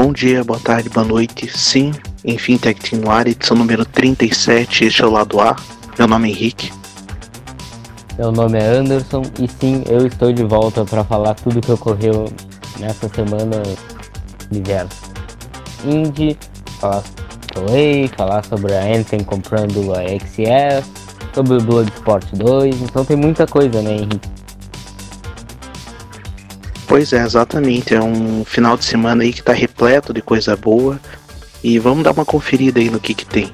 Bom dia, boa tarde, boa noite. Sim, enfim, Tech Team no ar, edição número 37, este é o lado A. Meu nome é Henrique. Meu nome é Anderson e sim, eu estou de volta para falar tudo que ocorreu nessa semana universo indie, falar sobre falar sobre a Anthem comprando a XF, sobre o Bloodsport 2, então tem muita coisa, né, Henrique? Pois é, exatamente. É um final de semana aí que tá repleto de coisa boa. E vamos dar uma conferida aí no que que tem.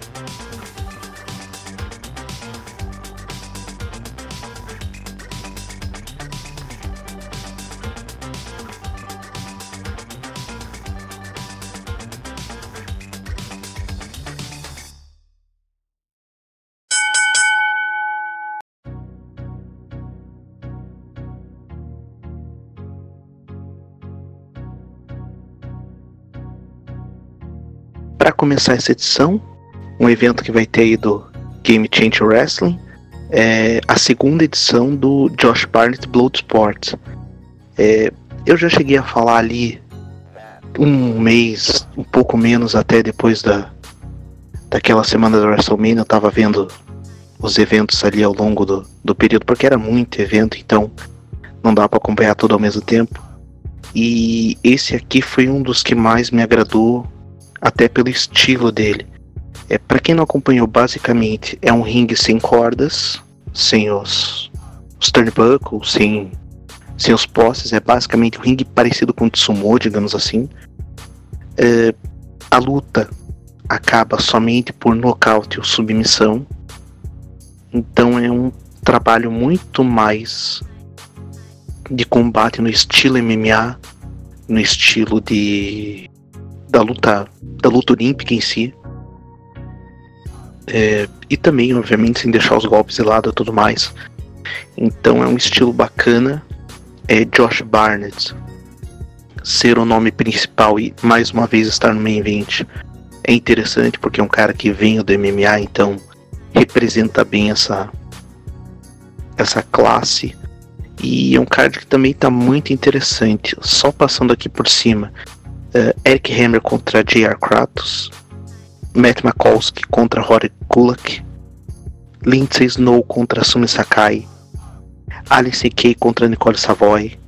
Para começar essa edição, um evento que vai ter aí do Game Change Wrestling, é a segunda edição do Josh Barnett Bloodsport. É, eu já cheguei a falar ali um mês, um pouco menos até depois da daquela semana da WrestleMania, eu tava vendo os eventos ali ao longo do, do período, porque era muito evento, então não dá para acompanhar tudo ao mesmo tempo. E esse aqui foi um dos que mais me agradou até pelo estilo dele. É, para quem não acompanhou, basicamente é um ringue sem cordas, sem os, os turnbuckles, sem, sem os postes. É basicamente um ringue parecido com o Tsumo, digamos assim. É, a luta acaba somente por nocaute ou submissão. Então é um trabalho muito mais de combate no estilo MMA, no estilo de da luta da luta olímpica em si. É, e também, obviamente, sem deixar os golpes de lado e tudo mais. Então é um estilo bacana. É Josh Barnett ser o nome principal e mais uma vez estar no main event é interessante porque é um cara que vem do MMA, então representa bem essa essa classe. E é um card que também está muito interessante. Só passando aqui por cima uh, Eric Hammer contra J.R. Kratos, Matt Makowski contra Rory Kulak, Lindsay Snow contra Sumi Sakai, Alice Kay contra Nicole Savoy,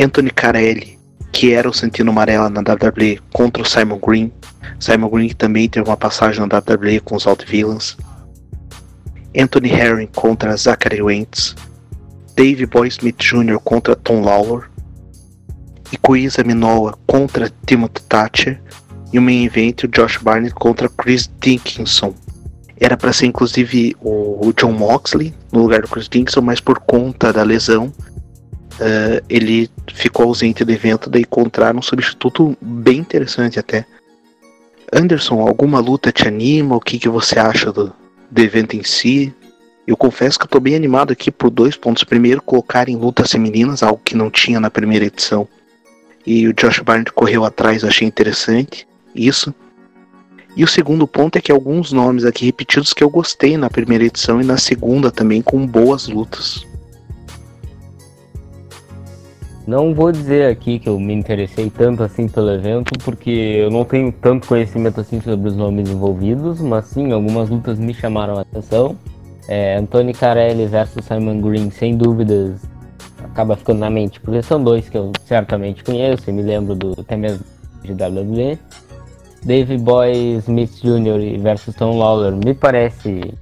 Anthony Carelli, que era o Santino Amarela na WWE, contra o Simon Green. Simon Green também teve uma passagem na WWE com os Alt Villains. Anthony Herring contra Zachary Wentz. Dave Boy Smith Jr. contra Tom Lawlor e Coisa Minoa contra Timothy Thatcher e o main event o Josh Barnett contra Chris Dickinson. Era para ser inclusive o John Moxley no lugar do Chris Dickinson, mas por conta da lesão uh, ele ficou ausente do evento, daí encontraram um substituto bem interessante até. Anderson, alguma luta te anima? O que, que você acha do, do evento em si? Eu confesso que tô bem animado aqui por dois pontos. Primeiro, colocar em lutas femininas, algo que não tinha na primeira edição e o Josh Barnett correu atrás, achei interessante isso. E o segundo ponto é que alguns nomes aqui repetidos que eu gostei na primeira edição e na segunda também, com boas lutas. Não vou dizer aqui que eu me interessei tanto assim pelo evento, porque eu não tenho tanto conhecimento assim sobre os nomes envolvidos, mas sim, algumas lutas me chamaram a atenção. É, Anthony Carelli versus Simon Green, sem dúvidas, acaba ficando na mente, porque são dois que eu certamente conheço, e me lembro do até mesmo de WWE. Dave Boy Smith Jr. versus Tom Lawler me parece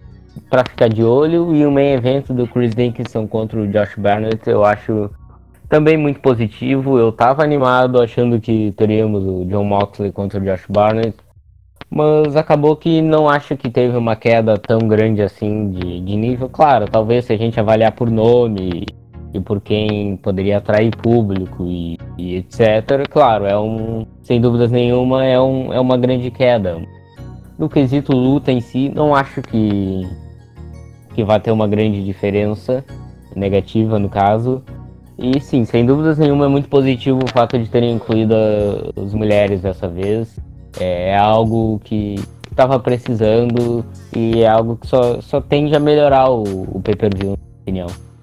para ficar de olho e o main evento do Chris Dickinson contra o Josh Barnett eu acho também muito positivo. Eu tava animado achando que teríamos o John Moxley contra o Josh Barnett, mas acabou que não acho que teve uma queda tão grande assim de, de nível. Claro, talvez se a gente avaliar por nome e por quem poderia atrair público e, e, etc. Claro, é um, sem dúvidas nenhuma, é, um, é uma grande queda. No quesito luta em si, não acho que, que vai ter uma grande diferença negativa no caso. E sim, sem dúvidas nenhuma é muito positivo o fato de terem incluído as mulheres dessa vez. É, é algo que estava precisando e é algo que só, só tende a melhorar o, o pay-per-view, na minha opinião.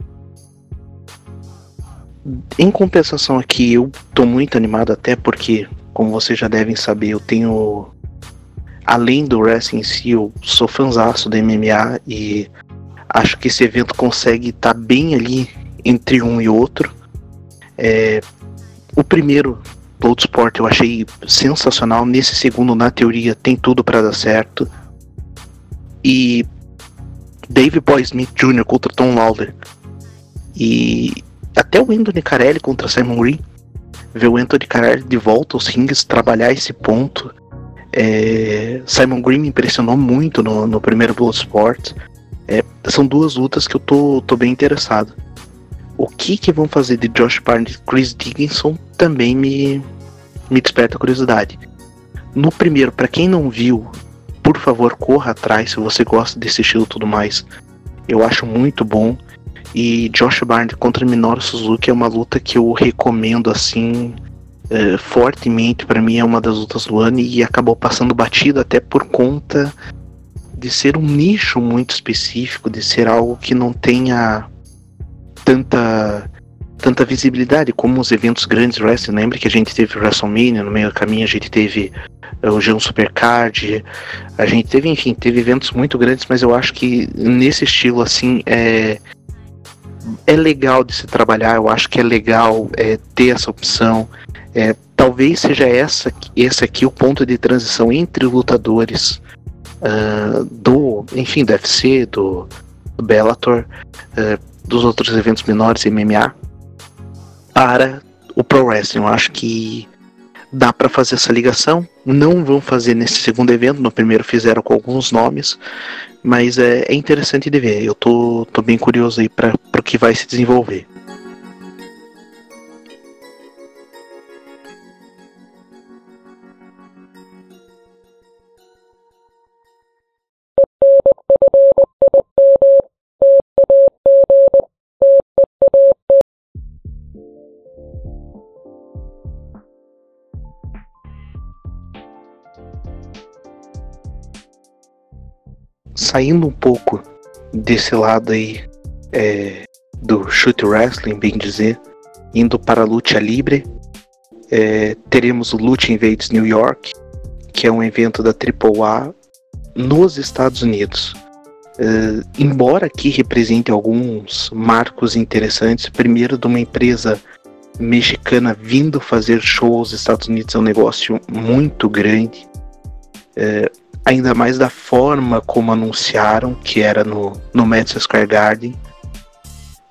Em compensação aqui, eu tô muito animado até porque, como vocês já devem saber, eu tenho. Além do wrestling em si, eu sou fãzaço do MMA e acho que esse evento consegue estar tá bem ali entre um e outro. É, o primeiro, Bloodsport, eu achei sensacional. Nesse segundo, na teoria, tem tudo para dar certo. E Dave Boy Smith Jr. contra Tom Lawler. E até o Anthony Carelli contra Simon Green. Ver o Anthony Carelli de volta aos rings, trabalhar esse ponto. É, Simon Green me impressionou muito no, no primeiro Bloodsport. É, são duas lutas que eu tô, tô bem interessado. O que que vão fazer de Josh Barnes e Chris Dickinson também me, me desperta curiosidade. No primeiro, para quem não viu, por favor, corra atrás se você gosta desse estilo e tudo mais. Eu acho muito bom. E Josh Barnes contra Minoru Suzuki é uma luta que eu recomendo assim uh, fortemente. Para mim é uma das lutas do ano e acabou passando batido até por conta de ser um nicho muito específico, de ser algo que não tenha tanta tanta visibilidade como os eventos grandes wrestling. Lembra que a gente teve WrestleMania no meio do caminho, a gente teve eh, o G1 Supercard, a gente teve, enfim, teve eventos muito grandes, mas eu acho que nesse estilo assim é é legal de se trabalhar, eu acho que é legal é, ter essa opção. É, talvez seja essa, esse aqui o ponto de transição entre lutadores uh, do, enfim, do UFC, do, do Bellator, uh, dos outros eventos menores MMA, para o Pro Wrestling. Eu acho que dá para fazer essa ligação. Não vão fazer nesse segundo evento, no primeiro fizeram com alguns nomes, mas é, é interessante de ver. Eu tô, tô bem curioso aí para o que vai se desenvolver. Saindo um pouco desse lado aí é, do shoot wrestling, bem dizer, indo para a luta livre, é, teremos o Lucha Invades New York, que é um evento da AAA nos Estados Unidos. É, embora aqui represente alguns marcos interessantes, primeiro de uma empresa mexicana vindo fazer shows nos Estados Unidos é um negócio muito grande. É, ainda mais da forma como anunciaram, que era no, no Madison Square Garden,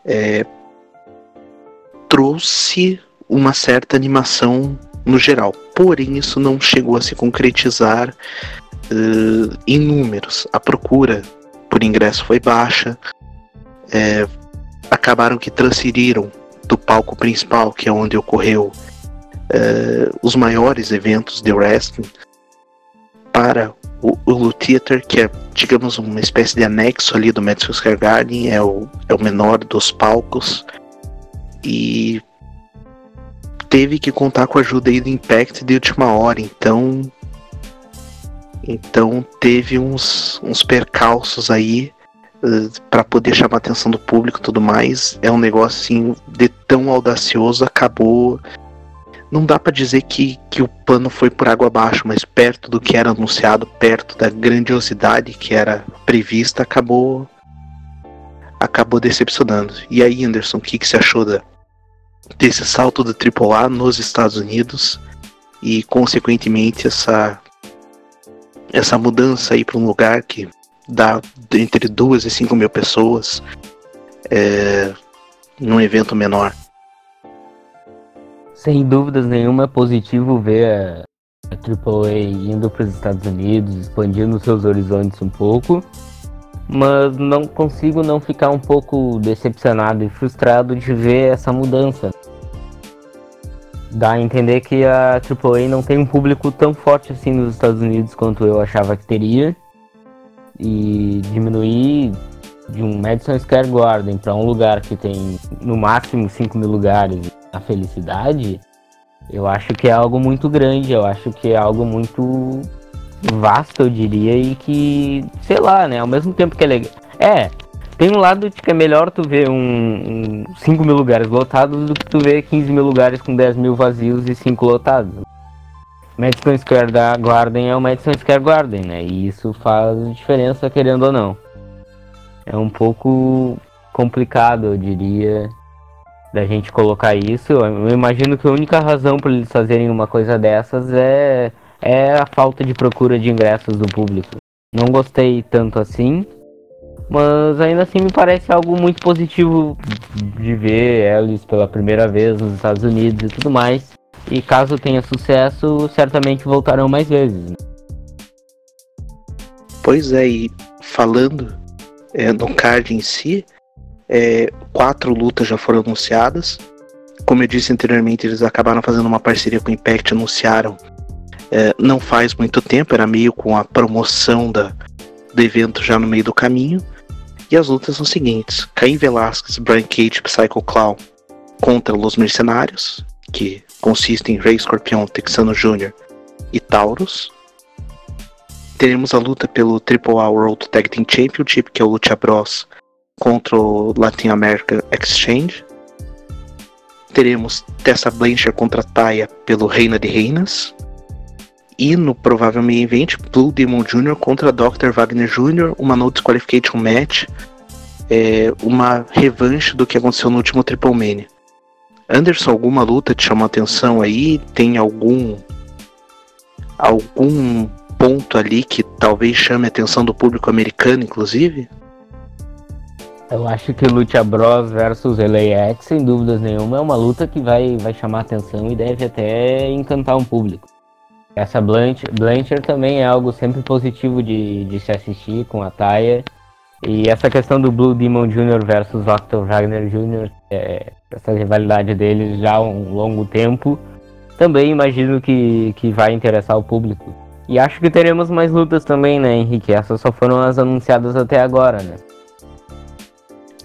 é, trouxe uma certa animação no geral. Porém, isso não chegou a se concretizar uh, em números. A procura por ingresso foi baixa. É, acabaram que transferiram do palco principal, que é onde ocorreu uh, os maiores eventos de wrestling, para o, o Theater, que é, digamos, uma espécie de anexo ali do Madison Square Garden, é o, é o menor dos palcos. E teve que contar com a ajuda aí do Impact de última hora, então. Então teve uns, uns percalços aí uh, eh, para poder chamar a atenção do público e tudo mais. É um negócio assim de tão audacioso, acabou não dá para dizer que, que o pano foi por água abaixo, mas perto do que era anunciado, perto da grandiosidade que era prevista, acabou acabou decepcionando. E aí, Anderson, o que, que você achou da, desse salto do AAA nos Estados Unidos e, consequentemente, essa essa mudança aí para um lugar que dá entre duas e cinco mil pessoas é, num evento menor? Sem dúvidas nenhuma é positivo ver a, AAA indo para os Estados Unidos, expandindo seus horizontes um pouco, mas não consigo não ficar um pouco decepcionado e frustrado de ver essa mudança. Dá a entender que a AAA não tem um público tão forte assim nos Estados Unidos quanto eu achava que teria, e diminuir de um Madison Square Garden para um lugar que tem no máximo 5 mil lugares a felicidade, eu acho que é algo muito grande, eu acho que é algo muito vasto, eu diria, e que, sei lá, né, ao mesmo tempo que é legal. É, tem um lado de que é melhor tu ver um, um 5 mil lugares lotados do que tu ver 15 mil lugares com 10 mil vazios e 5 lotados. Madison Square Garden é o Madison Square Garden, né? E isso faz diferença, querendo ou não. É um pouco complicado, eu diria, da gente colocar isso. Eu imagino que a única razão para eles fazerem uma coisa dessas é, é a falta de procura de ingressos do público. Não gostei tanto assim, mas ainda assim me parece algo muito positivo de ver eles pela primeira vez nos Estados Unidos e tudo mais. E caso tenha sucesso, certamente voltarão mais vezes. Pois é, e falando é, no card em si, é, quatro lutas já foram anunciadas. Como eu disse anteriormente, eles acabaram fazendo uma parceria com o Impact, anunciaram é, não faz muito tempo, era meio com a promoção da, do evento já no meio do caminho. E as lutas são as seguintes: Caim Velasquez, Brian Cage Psycho Clown contra Los Mercenários, que consiste em Rei Escorpião, Texano Jr. e Taurus. Teremos a luta pelo Triple A World Tag Team Championship, que é o Lucha Bros contra o Latin America Exchange. Teremos Tessa Blanchard contra Taya pelo Reina de Reinas. E no provável main event, Blue Demon Jr. contra Dr. Wagner Jr., uma no disqualification match, é, uma revanche do que aconteceu no último Triple Mania. Anderson, alguma luta te chamou a atenção aí? Tem algum algum ponto ali que talvez chame a atenção do público americano, inclusive? Eu acho que Lucha Bros versus LAX, sem dúvidas nenhuma, é uma luta que vai, vai chamar atenção e deve até encantar um público. Essa Blanchard, Blanchard também é algo sempre positivo de, de se assistir com a Taya. E essa questão do Blue Demon Jr. versus Octo Wagner Jr., é, essa rivalidade deles já há um longo tempo, também imagino que, que vai interessar o público. E acho que teremos mais lutas também, né, Henrique? Essas só foram as anunciadas até agora, né?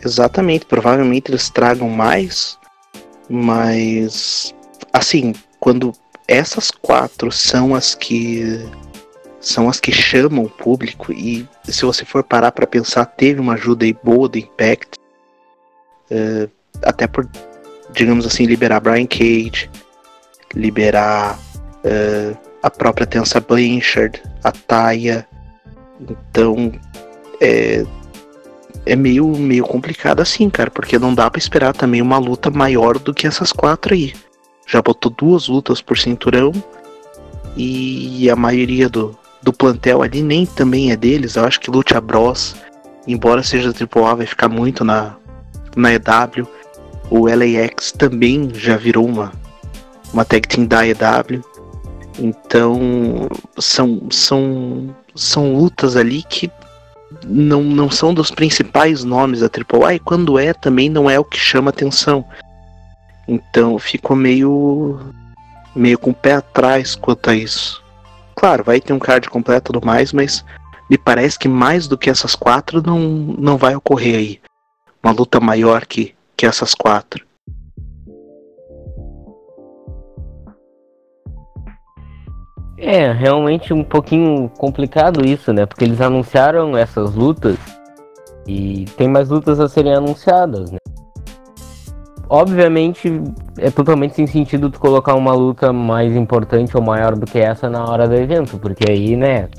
Exatamente, provavelmente eles tragam mais, mas assim, quando essas quatro são as que são as que chamam o público e se você for parar para pensar teve uma ajuda aí boa do Impact uh, até por digamos assim liberar Brian Cage liberar uh, a própria Tensa Blanchard a Taya. Então é, é meio, meio complicado assim, cara, porque não dá para esperar também uma luta maior do que essas quatro aí já botou duas lutas por cinturão e a maioria do, do plantel ali nem também é deles. Eu acho que Lucha Bros, embora seja AAA, vai ficar muito na, na EW. O LAX também já virou uma, uma tag team da EW. Então são, são, são lutas ali que não, não são dos principais nomes da AAA e quando é também não é o que chama atenção. Então ficou meio meio com o pé atrás quanto a isso. Claro, vai ter um card completo tudo mais, mas me parece que mais do que essas quatro não, não vai ocorrer aí. Uma luta maior que, que essas quatro. É, realmente um pouquinho complicado isso, né? Porque eles anunciaram essas lutas e tem mais lutas a serem anunciadas, né? obviamente é totalmente sem sentido tu colocar uma luta mais importante ou maior do que essa na hora do evento, porque aí, né,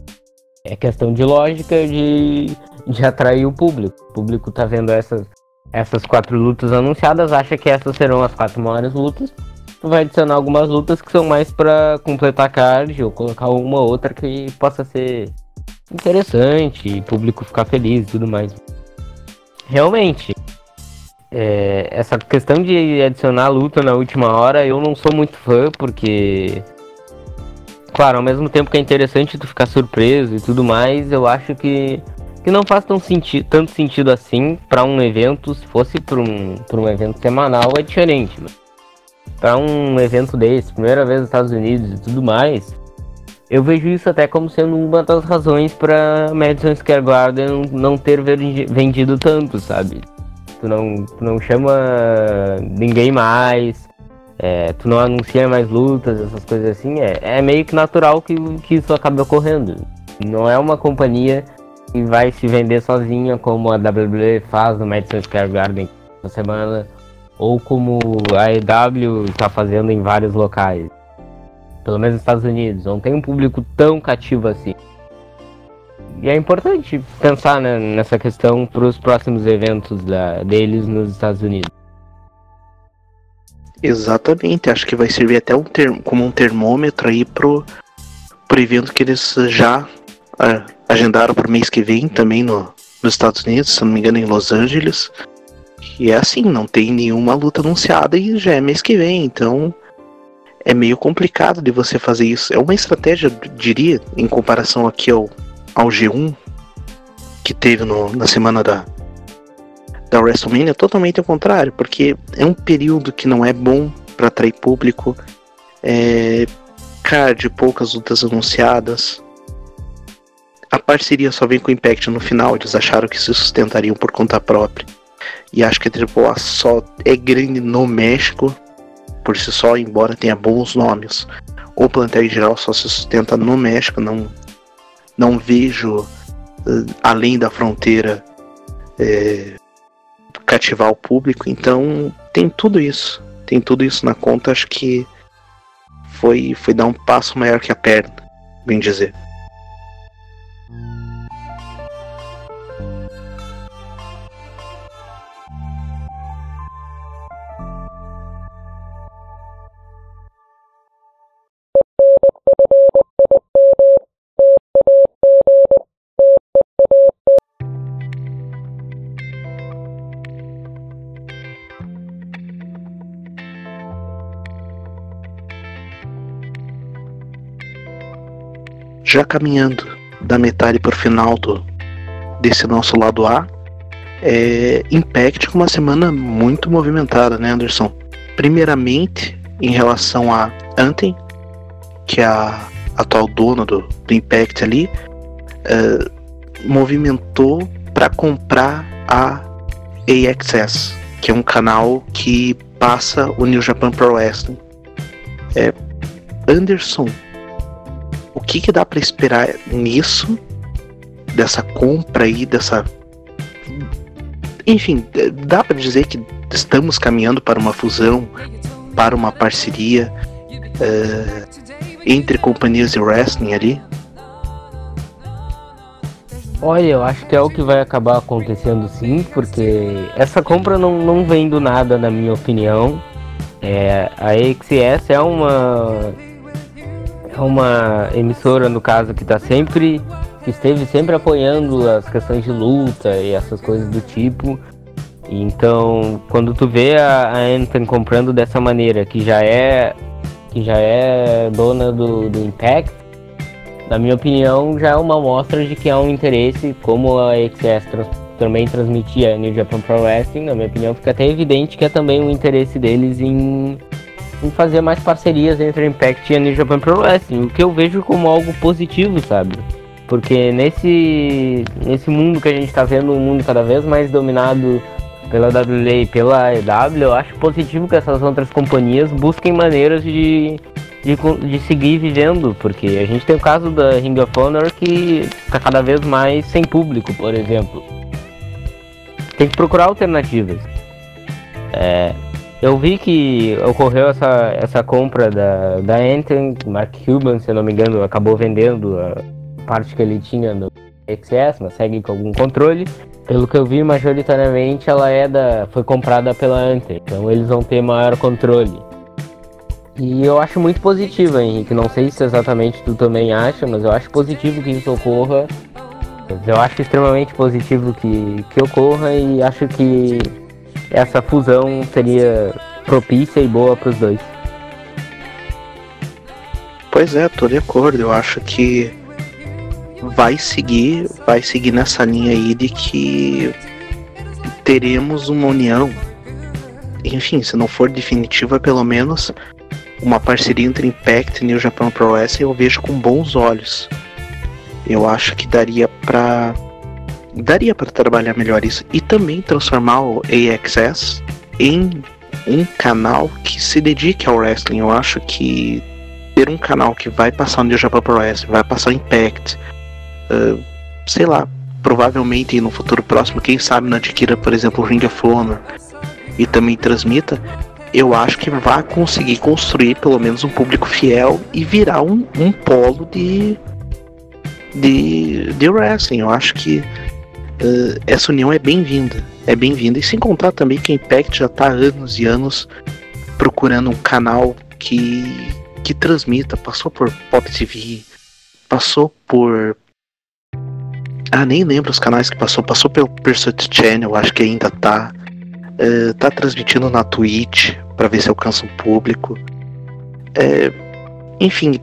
é questão de lógica de, de atrair o público. O público tá vendo essas, essas quatro lutas anunciadas, acha que essas serão as quatro maiores lutas. Tu vai adicionar algumas lutas que são mais para completar card ou colocar uma ou outra que possa ser interessante, o público ficar feliz e tudo mais. Realmente, é, essa questão de adicionar luta na última hora, eu não sou muito fã, porque. Claro, ao mesmo tempo que é interessante tu ficar surpreso e tudo mais, eu acho que, que não faz tão senti tanto sentido assim para um evento. Se fosse para um, um evento semanal, é diferente. Para um evento desse, primeira vez nos Estados Unidos e tudo mais, eu vejo isso até como sendo uma das razões para Madison Square Garden não ter vendido tanto, sabe? tu não, tu não chama ninguém mais, é, tu não anuncia mais lutas, essas coisas assim, é, é meio que natural que, que isso acabe ocorrendo. Não é uma companhia que vai se vender sozinha como a WWE faz no Madison Square Garden na semana, ou como a EW está fazendo em vários locais. pelo menos nos Estados Unidos, não tem um público tão cativo assim. E é importante pensar né, nessa questão para os próximos eventos da, deles nos Estados Unidos. Exatamente, acho que vai servir até um como um termômetro aí pro, pro evento que eles já uh, agendaram para o mês que vem também no, nos Estados Unidos, se não me engano em Los Angeles. E é assim, não tem nenhuma luta anunciada e já é mês que vem, então é meio complicado de você fazer isso. É uma estratégia, diria, em comparação aqui ao, ao G1 que teve no, na semana da, da WrestleMania, totalmente ao contrário, porque é um período que não é bom para atrair público, é card, poucas lutas anunciadas. A parceria só vem com o Impact no final, eles acharam que se sustentariam por conta própria. E acho que a AAA só é grande no México por si só, embora tenha bons nomes. O plantel em geral só se sustenta no México, não, não vejo uh, além da fronteira é, cativar o público, então tem tudo isso. Tem tudo isso na conta, acho que foi, foi dar um passo maior que a perna, bem dizer. Já caminhando da metade para o final do, desse nosso lado A, é, Impact com uma semana muito movimentada, né, Anderson? Primeiramente, em relação a Anthem, que é a atual dona do, do Impact ali, é, movimentou para comprar a AXS, que é um canal que passa o New Japan Pro Wrestling. É, Anderson, o que, que dá para esperar nisso, dessa compra aí, dessa. Enfim, dá para dizer que estamos caminhando para uma fusão, para uma parceria uh, entre companhias de wrestling ali? Olha, eu acho que é o que vai acabar acontecendo sim, porque essa compra não, não vem do nada, na minha opinião. É, a AXS é uma uma emissora, no caso, que está sempre. que esteve sempre apoiando as questões de luta e essas coisas do tipo. Então, quando tu vê a, a Anthem comprando dessa maneira, que já é que já é dona do, do Impact, na minha opinião, já é uma amostra de que há um interesse, como a XS trans, também transmitia New Japan Pro Wrestling, na minha opinião, fica até evidente que é também um interesse deles em em fazer mais parcerias entre a Impact e a New Japan Pro Wrestling, o que eu vejo como algo positivo, sabe? Porque nesse, nesse mundo que a gente está vendo, um mundo cada vez mais dominado pela WWE e pela AEW, eu acho positivo que essas outras companhias busquem maneiras de, de, de seguir vivendo, porque a gente tem o caso da Ring of Honor que está cada vez mais sem público, por exemplo. Tem que procurar alternativas. É, eu vi que ocorreu essa, essa compra da, da Anthem, Mark Cuban, se eu não me engano, acabou vendendo a parte que ele tinha do XS, mas segue com algum controle. Pelo que eu vi, majoritariamente ela é da, foi comprada pela Anthem, então eles vão ter maior controle. E eu acho muito positivo, Henrique. Não sei se exatamente tu também acha, mas eu acho positivo que isso ocorra. Eu acho extremamente positivo que, que ocorra e acho que essa fusão seria propícia e boa para os dois. Pois é, tô de acordo. Eu acho que vai seguir, vai seguir nessa linha aí de que teremos uma união. Enfim, se não for definitiva, pelo menos uma parceria entre Impact e New Japan Pro Wrestling eu vejo com bons olhos. Eu acho que daria para daria para trabalhar melhor isso e também transformar o AXS em um canal que se dedique ao wrestling. Eu acho que ter um canal que vai passar no New Japan Pro Wrestling, vai passar Impact, uh, sei lá, provavelmente no futuro próximo, quem sabe não adquira, por exemplo, o Ring of Honor e também transmita, eu acho que vai conseguir construir pelo menos um público fiel e virar um, um polo de, de, de wrestling. Eu acho que uh, essa união é bem-vinda. É bem-vinda. E sem contar também que a Impact já está há anos e anos procurando um canal que, que transmita. Passou por Pop TV, passou por. Ah, nem lembro os canais que passou. Passou pelo Pursuit Channel, acho que ainda tá. Uh, tá transmitindo na Twitch para ver se alcança um público. É, enfim,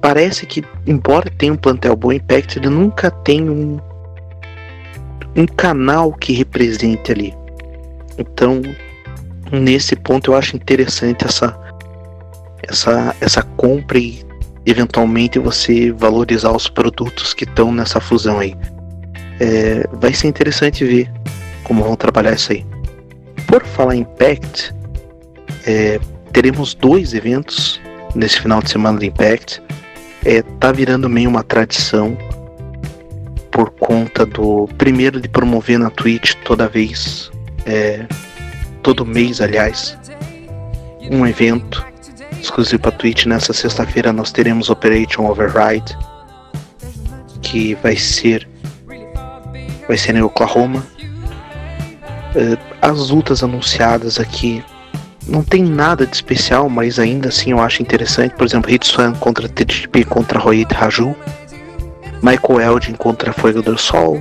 parece que, embora tenha um plantel bom, Impact ele nunca tem um, um canal que represente ali. Então, nesse ponto eu acho interessante essa essa essa compra e eventualmente você valorizar os produtos que estão nessa fusão aí. É, vai ser interessante ver como vão trabalhar isso aí. Por falar em Impact, é, teremos dois eventos nesse final de semana do Impact. É, tá virando meio uma tradição por conta do primeiro de promover na Twitch toda vez, é, todo mês, aliás, um evento exclusivo para Twitch. Nessa sexta-feira nós teremos Operation Override, que vai ser vai ser em Oklahoma. É, as lutas anunciadas aqui não tem nada de especial, mas ainda assim eu acho interessante. Por exemplo, Hitsuan contra TGP contra Rohit Raju. Michael Elgin contra Fogo do Sol.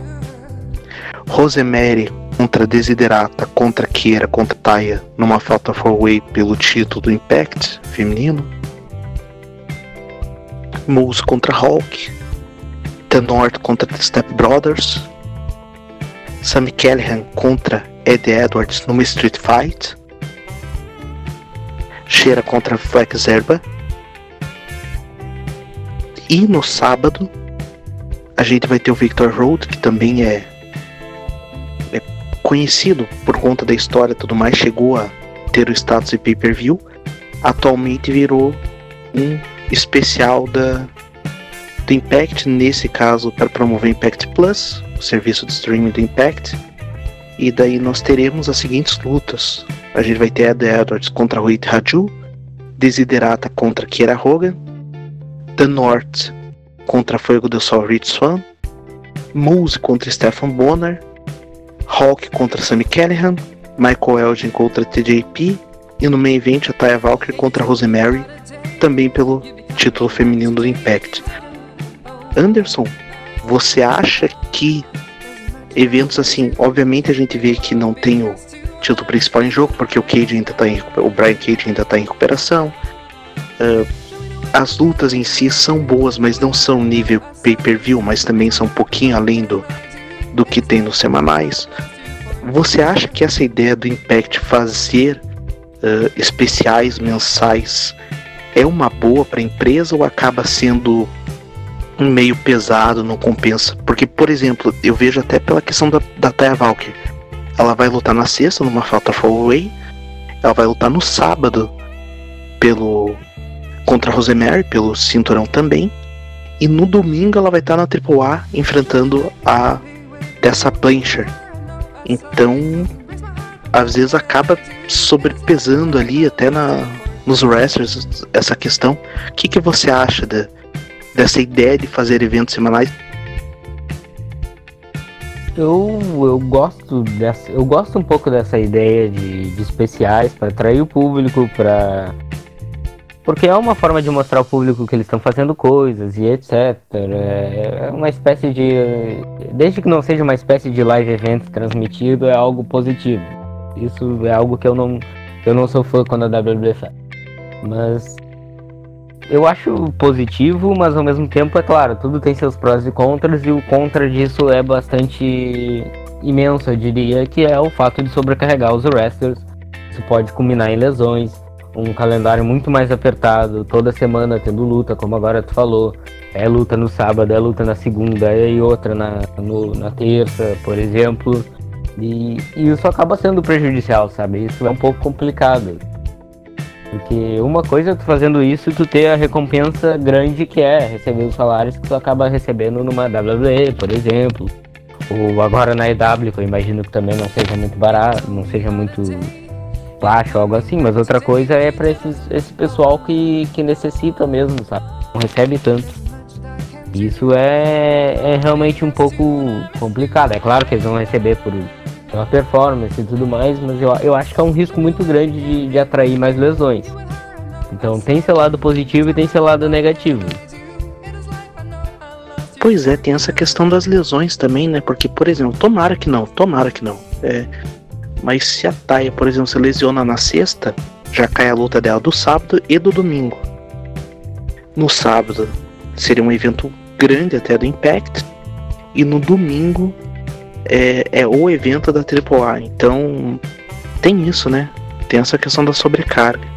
Rosemary contra Desiderata contra Kiera contra Taya numa Fatal 4-Way pelo título do Impact feminino. Moose contra Hulk. The North contra The Step Brothers. Sammy Callahan contra Ed Edwards numa Street Fight. Cheira contra Flex Erba. E no sábado a gente vai ter o Victor Road, que também é, é conhecido por conta da história e tudo mais, chegou a ter o status de pay-per-view. Atualmente virou um especial da do Impact, nesse caso para promover Impact Plus, o serviço de streaming do Impact. E daí nós teremos as seguintes lutas. A gente vai ter Ed Edwards contra Ruit Raju, Desiderata contra Kiera Hogan, The North contra Fogo do Sol Rich Swan, Moose contra Stefan Bonner, Hawk contra Sammy Callahan, Michael Elgin contra TJP e no main event a Taya Valkyrie contra Rosemary, também pelo título feminino do Impact. Anderson, você acha que eventos assim, obviamente a gente vê que não tem o título principal em jogo, porque o Cage ainda tá em, o Brian Cage ainda está em recuperação. Uh, as lutas em si são boas, mas não são nível pay-per-view, mas também são um pouquinho além do, do que tem nos semanais. Você acha que essa ideia do Impact fazer uh, especiais mensais é uma boa para a empresa ou acaba sendo um meio pesado, não compensa? Porque, por exemplo, eu vejo até pela questão da, da Taya Valkyrie. Ela vai lutar na sexta, numa falta Way. Ela vai lutar no sábado pelo contra a Rosemary, pelo cinturão também. E no domingo ela vai estar na AAA enfrentando a dessa Blanchard. Então, às vezes acaba sobrepesando ali até na, nos wrestlers essa questão. O que, que você acha de, dessa ideia de fazer eventos semanais? Eu, eu gosto dessa, eu gosto um pouco dessa ideia de, de especiais para atrair o público, para porque é uma forma de mostrar ao público que eles estão fazendo coisas e etc. É uma espécie de, desde que não seja uma espécie de live event transmitido, é algo positivo. Isso é algo que eu não, eu não sou fã quando a WWE faz. Mas eu acho positivo, mas ao mesmo tempo, é claro, tudo tem seus prós e contras, e o contra disso é bastante imenso, eu diria, que é o fato de sobrecarregar os wrestlers. Isso pode culminar em lesões, um calendário muito mais apertado, toda semana tendo luta, como agora tu falou. É luta no sábado, é luta na segunda, é outra na, no, na terça, por exemplo. E, e isso acaba sendo prejudicial, sabe? Isso é um pouco complicado. Porque uma coisa é tu fazendo isso tu ter a recompensa grande que é receber os salários que tu acaba recebendo numa WWE, por exemplo. Ou agora na EW, que eu imagino que também não seja muito barato, não seja muito plástico, algo assim, mas outra coisa é para esse pessoal que, que necessita mesmo, sabe? Não recebe tanto. Isso é, é realmente um pouco complicado. É claro que eles vão receber por uma performance e tudo mais, mas eu, eu acho que é um risco muito grande de, de atrair mais lesões. Então tem seu lado positivo e tem seu lado negativo. Pois é, tem essa questão das lesões também, né? Porque, por exemplo, tomara que não, tomara que não. É, mas se a Taia, por exemplo, se lesiona na sexta, já cai a luta dela do sábado e do domingo. No sábado seria um evento grande até do Impact. E no domingo é, é o evento da AAA. Então tem isso, né? Tem essa questão da sobrecarga.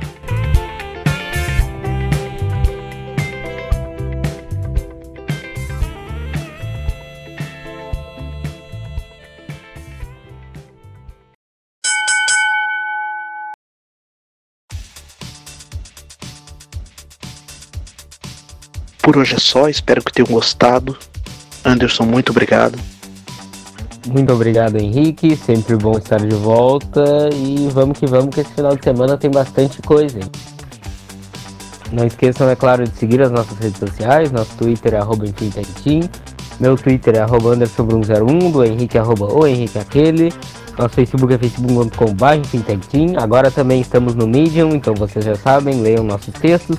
Por hoje é só, espero que tenham gostado. Anderson, muito obrigado. Muito obrigado, Henrique. Sempre bom estar de volta. E vamos que vamos, que esse final de semana tem bastante coisa. Hein? Não esqueçam, é claro, de seguir as nossas redes sociais. Nosso Twitter é arroba Meu Twitter é arroba Anderson101. Do Henrique arroba o Henrique aquele. Nosso Facebook é facebook.com.br Agora também estamos no Medium, então vocês já sabem, leiam nossos textos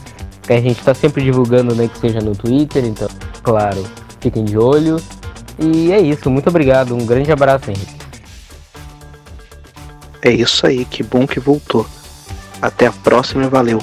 a gente está sempre divulgando, nem né, que seja no Twitter, então, claro, fiquem de olho. E é isso, muito obrigado, um grande abraço, Henrique. É isso aí, que bom que voltou. Até a próxima e valeu.